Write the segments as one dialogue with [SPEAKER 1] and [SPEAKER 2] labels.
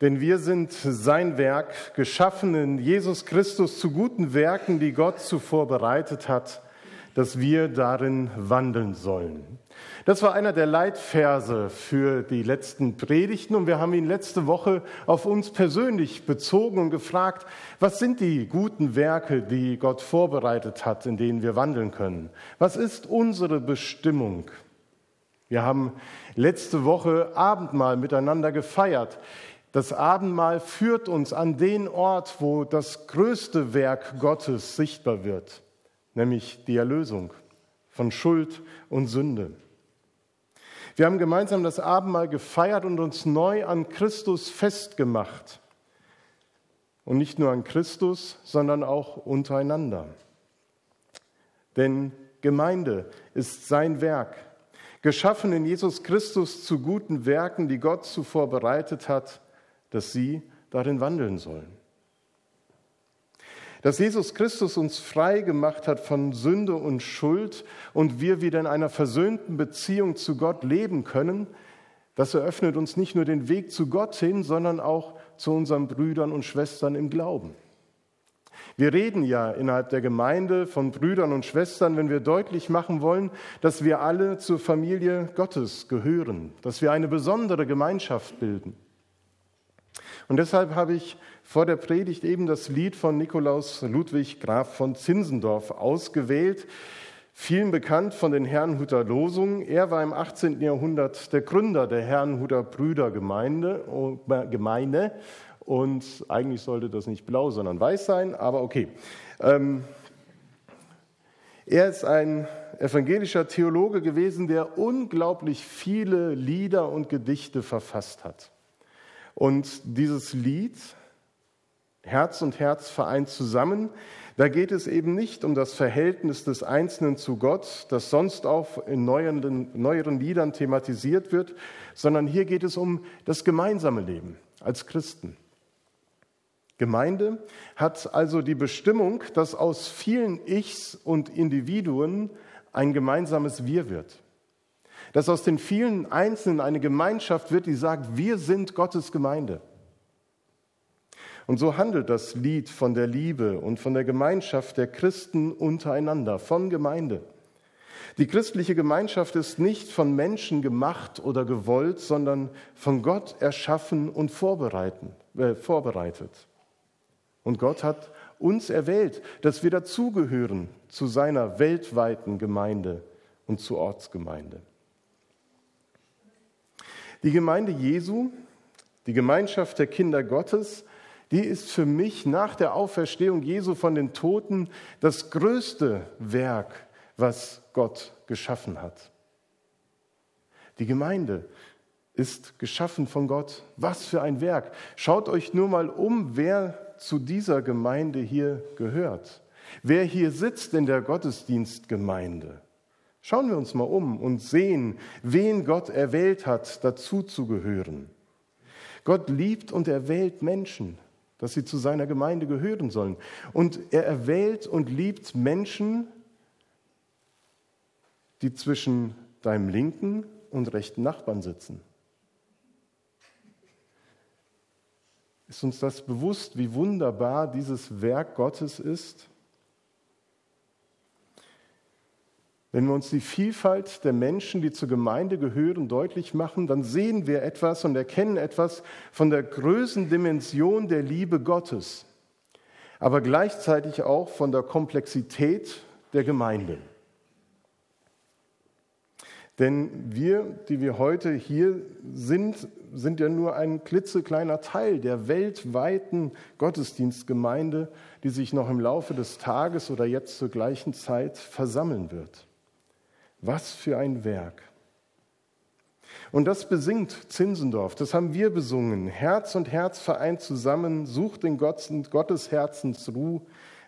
[SPEAKER 1] Denn wir sind sein Werk, geschaffen in Jesus Christus zu guten Werken, die Gott zuvor bereitet hat, dass wir darin wandeln sollen. Das war einer der Leitverse für die letzten Predigten und wir haben ihn letzte Woche auf uns persönlich bezogen und gefragt, was sind die guten Werke, die Gott vorbereitet hat, in denen wir wandeln können? Was ist unsere Bestimmung? Wir haben letzte Woche Abendmahl miteinander gefeiert. Das Abendmahl führt uns an den Ort, wo das größte Werk Gottes sichtbar wird, nämlich die Erlösung von Schuld und Sünde. Wir haben gemeinsam das Abendmahl gefeiert und uns neu an Christus festgemacht. Und nicht nur an Christus, sondern auch untereinander. Denn Gemeinde ist sein Werk, geschaffen in Jesus Christus zu guten Werken, die Gott zuvor bereitet hat, dass sie darin wandeln sollen. Dass Jesus Christus uns frei gemacht hat von Sünde und Schuld und wir wieder in einer versöhnten Beziehung zu Gott leben können, das eröffnet uns nicht nur den Weg zu Gott hin, sondern auch zu unseren Brüdern und Schwestern im Glauben. Wir reden ja innerhalb der Gemeinde von Brüdern und Schwestern, wenn wir deutlich machen wollen, dass wir alle zur Familie Gottes gehören, dass wir eine besondere Gemeinschaft bilden. Und deshalb habe ich vor der Predigt eben das Lied von Nikolaus Ludwig Graf von Zinzendorf ausgewählt, vielen bekannt von den Herrnhuter Losungen. Er war im 18. Jahrhundert der Gründer der Herrnhuter Brüdergemeinde Gemeinde. und eigentlich sollte das nicht blau, sondern weiß sein, aber okay. Ähm, er ist ein evangelischer Theologe gewesen, der unglaublich viele Lieder und Gedichte verfasst hat. Und dieses Lied Herz und Herz vereint zusammen. Da geht es eben nicht um das Verhältnis des Einzelnen zu Gott, das sonst auch in neueren, neueren Liedern thematisiert wird, sondern hier geht es um das gemeinsame Leben als Christen. Gemeinde hat also die Bestimmung, dass aus vielen Ichs und Individuen ein gemeinsames Wir wird. Dass aus den vielen Einzelnen eine Gemeinschaft wird, die sagt, wir sind Gottes Gemeinde. Und so handelt das Lied von der Liebe und von der Gemeinschaft der Christen untereinander, von Gemeinde. Die christliche Gemeinschaft ist nicht von Menschen gemacht oder gewollt, sondern von Gott erschaffen und äh, vorbereitet. Und Gott hat uns erwählt, dass wir dazugehören zu seiner weltweiten Gemeinde und zur Ortsgemeinde. Die Gemeinde Jesu, die Gemeinschaft der Kinder Gottes, die ist für mich nach der Auferstehung Jesu von den Toten das größte Werk, was Gott geschaffen hat. Die Gemeinde ist geschaffen von Gott. Was für ein Werk. Schaut euch nur mal um, wer zu dieser Gemeinde hier gehört. Wer hier sitzt in der Gottesdienstgemeinde. Schauen wir uns mal um und sehen, wen Gott erwählt hat, dazu zu gehören. Gott liebt und erwählt Menschen dass sie zu seiner Gemeinde gehören sollen. Und er erwählt und liebt Menschen, die zwischen deinem linken und rechten Nachbarn sitzen. Ist uns das bewusst, wie wunderbar dieses Werk Gottes ist? Wenn wir uns die Vielfalt der Menschen, die zur Gemeinde gehören, deutlich machen, dann sehen wir etwas und erkennen etwas von der Größendimension der Liebe Gottes, aber gleichzeitig auch von der Komplexität der Gemeinde. Denn wir, die wir heute hier sind, sind ja nur ein klitzekleiner Teil der weltweiten Gottesdienstgemeinde, die sich noch im Laufe des Tages oder jetzt zur gleichen Zeit versammeln wird. Was für ein Werk. Und das besingt Zinsendorf, das haben wir besungen. Herz und Herz vereint zusammen, sucht in Gottes Herzens Ruh,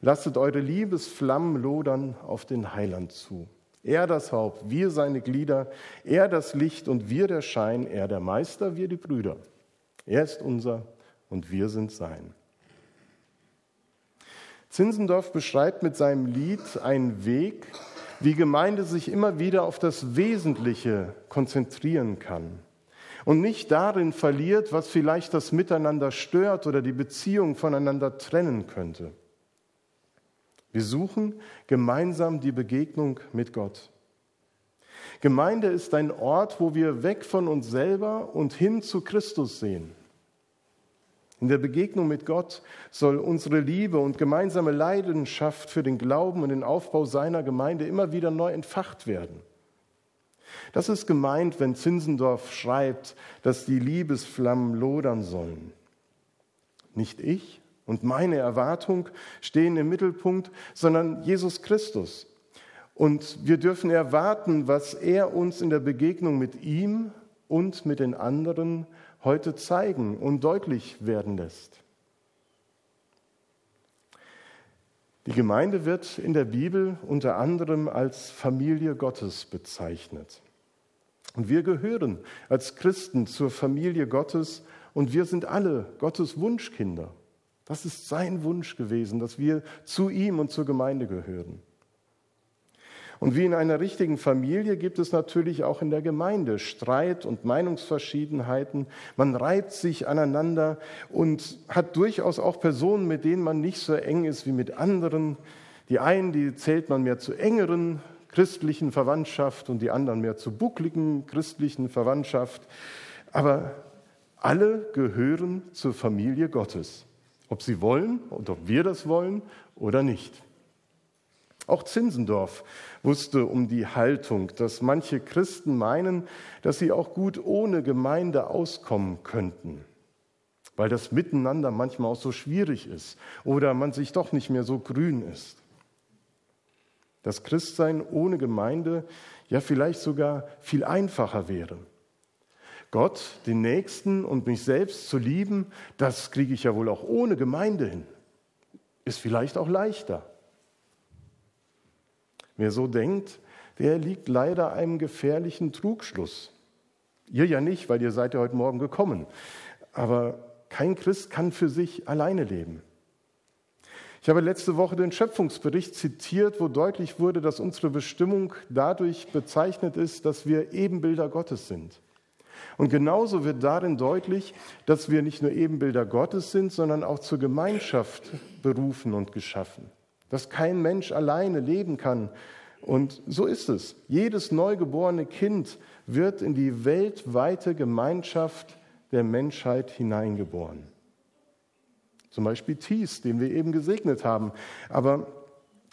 [SPEAKER 1] lasset eure Liebesflammen lodern auf den Heiland zu. Er das Haupt, wir seine Glieder, er das Licht und wir der Schein, er der Meister, wir die Brüder. Er ist unser und wir sind sein. Zinsendorf beschreibt mit seinem Lied einen Weg, wie Gemeinde sich immer wieder auf das Wesentliche konzentrieren kann. und nicht darin verliert, was vielleicht das Miteinander stört oder die Beziehung voneinander trennen könnte. Wir suchen gemeinsam die Begegnung mit Gott. Gemeinde ist ein Ort, wo wir weg von uns selber und hin zu Christus sehen. In der Begegnung mit Gott soll unsere Liebe und gemeinsame Leidenschaft für den Glauben und den Aufbau seiner Gemeinde immer wieder neu entfacht werden. Das ist gemeint, wenn Zinsendorf schreibt, dass die Liebesflammen lodern sollen. Nicht ich und meine Erwartung stehen im Mittelpunkt, sondern Jesus Christus. Und wir dürfen erwarten, was er uns in der Begegnung mit ihm und mit den anderen heute zeigen und deutlich werden lässt. Die Gemeinde wird in der Bibel unter anderem als Familie Gottes bezeichnet. Und wir gehören als Christen zur Familie Gottes und wir sind alle Gottes Wunschkinder. Das ist sein Wunsch gewesen, dass wir zu ihm und zur Gemeinde gehören. Und wie in einer richtigen Familie gibt es natürlich auch in der Gemeinde Streit und Meinungsverschiedenheiten. Man reibt sich aneinander und hat durchaus auch Personen, mit denen man nicht so eng ist wie mit anderen. Die einen, die zählt man mehr zu engeren christlichen Verwandtschaft und die anderen mehr zu buckligen christlichen Verwandtschaft. Aber alle gehören zur Familie Gottes, ob sie wollen und ob wir das wollen oder nicht. Auch Zinsendorf wusste um die Haltung, dass manche Christen meinen, dass sie auch gut ohne Gemeinde auskommen könnten, weil das Miteinander manchmal auch so schwierig ist oder man sich doch nicht mehr so grün ist. Das Christsein ohne Gemeinde ja vielleicht sogar viel einfacher wäre. Gott, den Nächsten und mich selbst zu lieben, das kriege ich ja wohl auch ohne Gemeinde hin. Ist vielleicht auch leichter. Wer so denkt, der liegt leider einem gefährlichen Trugschluss. Ihr ja nicht, weil ihr seid ja heute Morgen gekommen. Aber kein Christ kann für sich alleine leben. Ich habe letzte Woche den Schöpfungsbericht zitiert, wo deutlich wurde, dass unsere Bestimmung dadurch bezeichnet ist, dass wir Ebenbilder Gottes sind. Und genauso wird darin deutlich, dass wir nicht nur Ebenbilder Gottes sind, sondern auch zur Gemeinschaft berufen und geschaffen dass kein Mensch alleine leben kann. Und so ist es. Jedes neugeborene Kind wird in die weltweite Gemeinschaft der Menschheit hineingeboren. Zum Beispiel Thies, den wir eben gesegnet haben. Aber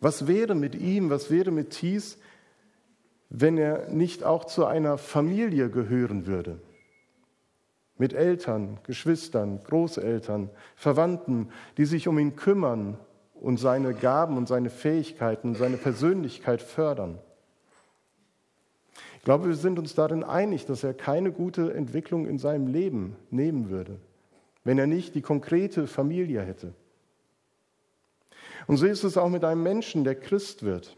[SPEAKER 1] was wäre mit ihm, was wäre mit Thies, wenn er nicht auch zu einer Familie gehören würde? Mit Eltern, Geschwistern, Großeltern, Verwandten, die sich um ihn kümmern und seine Gaben und seine Fähigkeiten, seine Persönlichkeit fördern. Ich glaube, wir sind uns darin einig, dass er keine gute Entwicklung in seinem Leben nehmen würde, wenn er nicht die konkrete Familie hätte. Und so ist es auch mit einem Menschen, der Christ wird.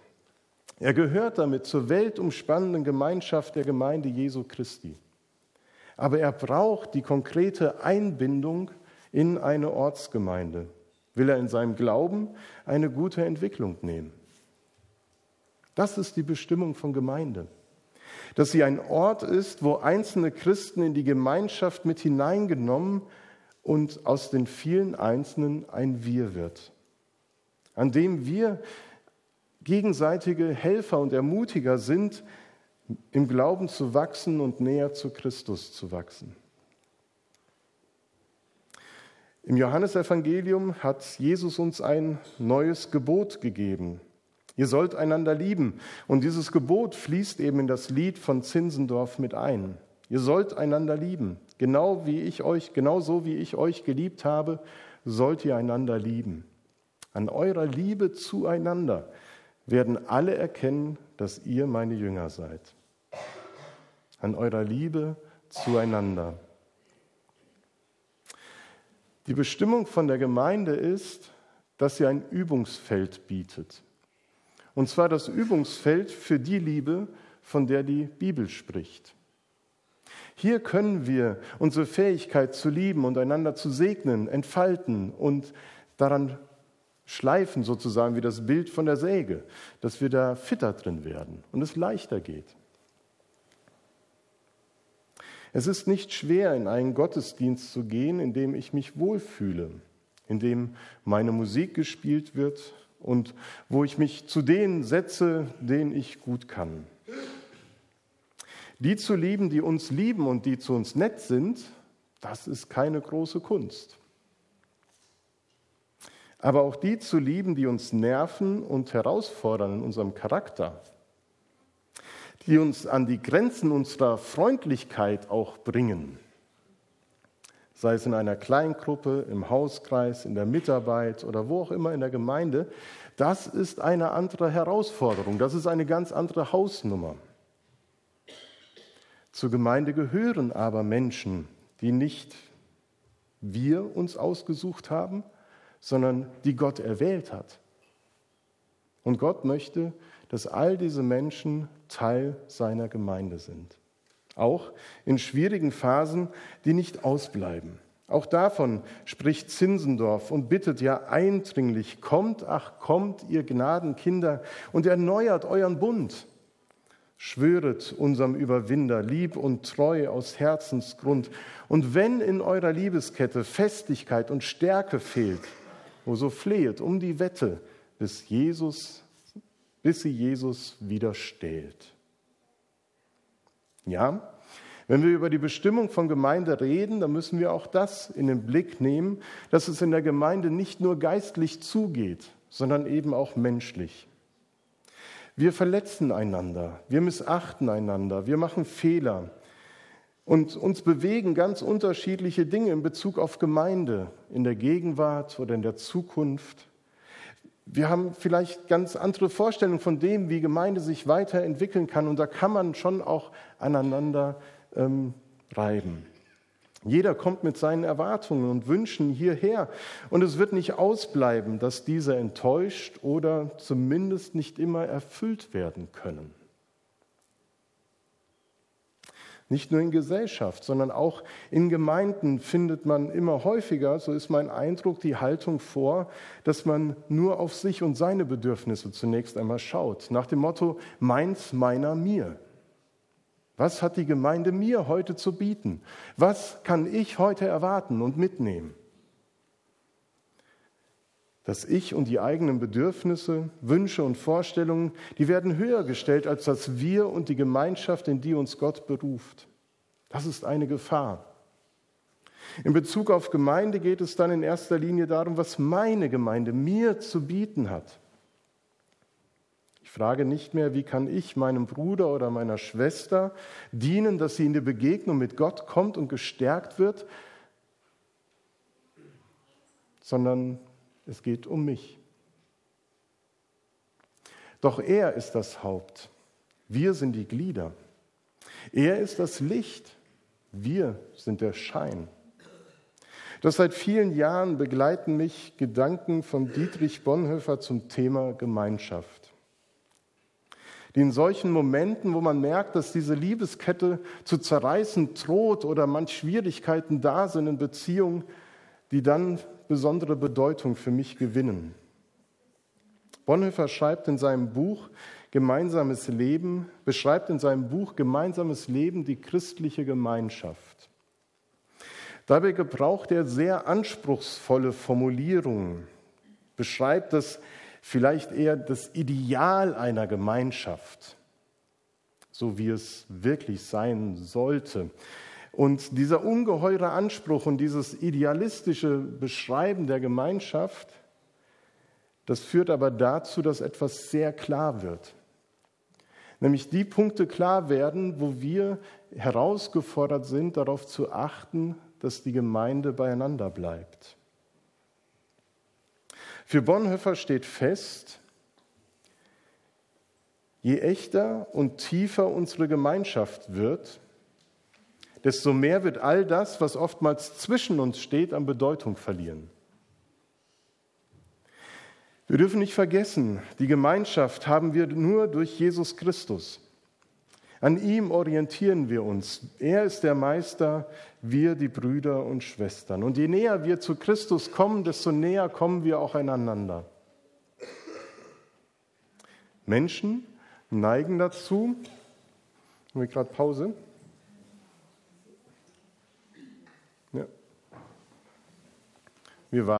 [SPEAKER 1] Er gehört damit zur weltumspannenden Gemeinschaft der Gemeinde Jesu Christi. Aber er braucht die konkrete Einbindung in eine Ortsgemeinde will er in seinem Glauben eine gute Entwicklung nehmen. Das ist die Bestimmung von Gemeinde. Dass sie ein Ort ist, wo einzelne Christen in die Gemeinschaft mit hineingenommen und aus den vielen Einzelnen ein Wir wird. An dem wir gegenseitige Helfer und Ermutiger sind, im Glauben zu wachsen und näher zu Christus zu wachsen. Im Johannesevangelium hat Jesus uns ein neues Gebot gegeben. Ihr sollt einander lieben. Und dieses Gebot fließt eben in das Lied von Zinsendorf mit ein. Ihr sollt einander lieben. Genau wie ich euch, genauso wie ich euch geliebt habe, sollt ihr einander lieben. An eurer Liebe zueinander werden alle erkennen, dass ihr meine Jünger seid. An eurer Liebe zueinander. Die Bestimmung von der Gemeinde ist, dass sie ein Übungsfeld bietet. Und zwar das Übungsfeld für die Liebe, von der die Bibel spricht. Hier können wir unsere Fähigkeit zu lieben und einander zu segnen, entfalten und daran schleifen, sozusagen wie das Bild von der Säge, dass wir da fitter drin werden und es leichter geht. Es ist nicht schwer, in einen Gottesdienst zu gehen, in dem ich mich wohlfühle, in dem meine Musik gespielt wird und wo ich mich zu denen setze, denen ich gut kann. Die zu lieben, die uns lieben und die zu uns nett sind, das ist keine große Kunst. Aber auch die zu lieben, die uns nerven und herausfordern in unserem Charakter, die uns an die Grenzen unserer Freundlichkeit auch bringen, sei es in einer Kleingruppe, im Hauskreis, in der Mitarbeit oder wo auch immer in der Gemeinde, das ist eine andere Herausforderung, das ist eine ganz andere Hausnummer. Zur Gemeinde gehören aber Menschen, die nicht wir uns ausgesucht haben, sondern die Gott erwählt hat. Und Gott möchte, dass all diese Menschen Teil seiner Gemeinde sind. Auch in schwierigen Phasen, die nicht ausbleiben. Auch davon spricht Zinsendorf und bittet ja eindringlich, kommt, ach kommt, ihr Gnadenkinder, und erneuert euren Bund. Schwöret unserem Überwinder lieb und treu aus Herzensgrund. Und wenn in eurer Liebeskette Festigkeit und Stärke fehlt, wo so flehet um die Wette, bis Jesus, bis sie Jesus widerstellt. Ja, wenn wir über die Bestimmung von Gemeinde reden, dann müssen wir auch das in den Blick nehmen, dass es in der Gemeinde nicht nur geistlich zugeht, sondern eben auch menschlich. Wir verletzen einander, wir missachten einander, wir machen Fehler und uns bewegen ganz unterschiedliche Dinge in Bezug auf Gemeinde, in der Gegenwart oder in der Zukunft. Wir haben vielleicht ganz andere Vorstellungen von dem, wie Gemeinde sich weiterentwickeln kann und da kann man schon auch aneinander ähm, reiben. Jeder kommt mit seinen Erwartungen und Wünschen hierher und es wird nicht ausbleiben, dass diese enttäuscht oder zumindest nicht immer erfüllt werden können. Nicht nur in Gesellschaft, sondern auch in Gemeinden findet man immer häufiger, so ist mein Eindruck, die Haltung vor, dass man nur auf sich und seine Bedürfnisse zunächst einmal schaut, nach dem Motto meins, meiner, mir. Was hat die Gemeinde mir heute zu bieten? Was kann ich heute erwarten und mitnehmen? Das Ich und die eigenen Bedürfnisse, Wünsche und Vorstellungen, die werden höher gestellt als das Wir und die Gemeinschaft, in die uns Gott beruft. Das ist eine Gefahr. In Bezug auf Gemeinde geht es dann in erster Linie darum, was meine Gemeinde mir zu bieten hat. Ich frage nicht mehr, wie kann ich meinem Bruder oder meiner Schwester dienen, dass sie in die Begegnung mit Gott kommt und gestärkt wird, sondern es geht um mich. Doch er ist das Haupt. Wir sind die Glieder. Er ist das Licht. Wir sind der Schein. Doch seit vielen Jahren begleiten mich Gedanken von Dietrich Bonhoeffer zum Thema Gemeinschaft die in solchen Momenten, wo man merkt, dass diese Liebeskette zu zerreißen droht oder manch Schwierigkeiten da sind in Beziehungen, die dann besondere Bedeutung für mich gewinnen. Bonhoeffer schreibt in seinem Buch Gemeinsames Leben, beschreibt in seinem Buch Gemeinsames Leben die christliche Gemeinschaft. Dabei gebraucht er sehr anspruchsvolle Formulierungen, beschreibt das vielleicht eher das Ideal einer Gemeinschaft, so wie es wirklich sein sollte. Und dieser ungeheure Anspruch und dieses idealistische Beschreiben der Gemeinschaft, das führt aber dazu, dass etwas sehr klar wird. Nämlich die Punkte klar werden, wo wir herausgefordert sind, darauf zu achten, dass die Gemeinde beieinander bleibt. Für Bonhoeffer steht fest, je echter und tiefer unsere Gemeinschaft wird, desto mehr wird all das, was oftmals zwischen uns steht, an Bedeutung verlieren. Wir dürfen nicht vergessen, die Gemeinschaft haben wir nur durch Jesus Christus. An ihm orientieren wir uns. Er ist der Meister, wir die Brüder und Schwestern. Und je näher wir zu Christus kommen, desto näher kommen wir auch einander. Menschen neigen dazu, haben wir gerade Pause? Wir waren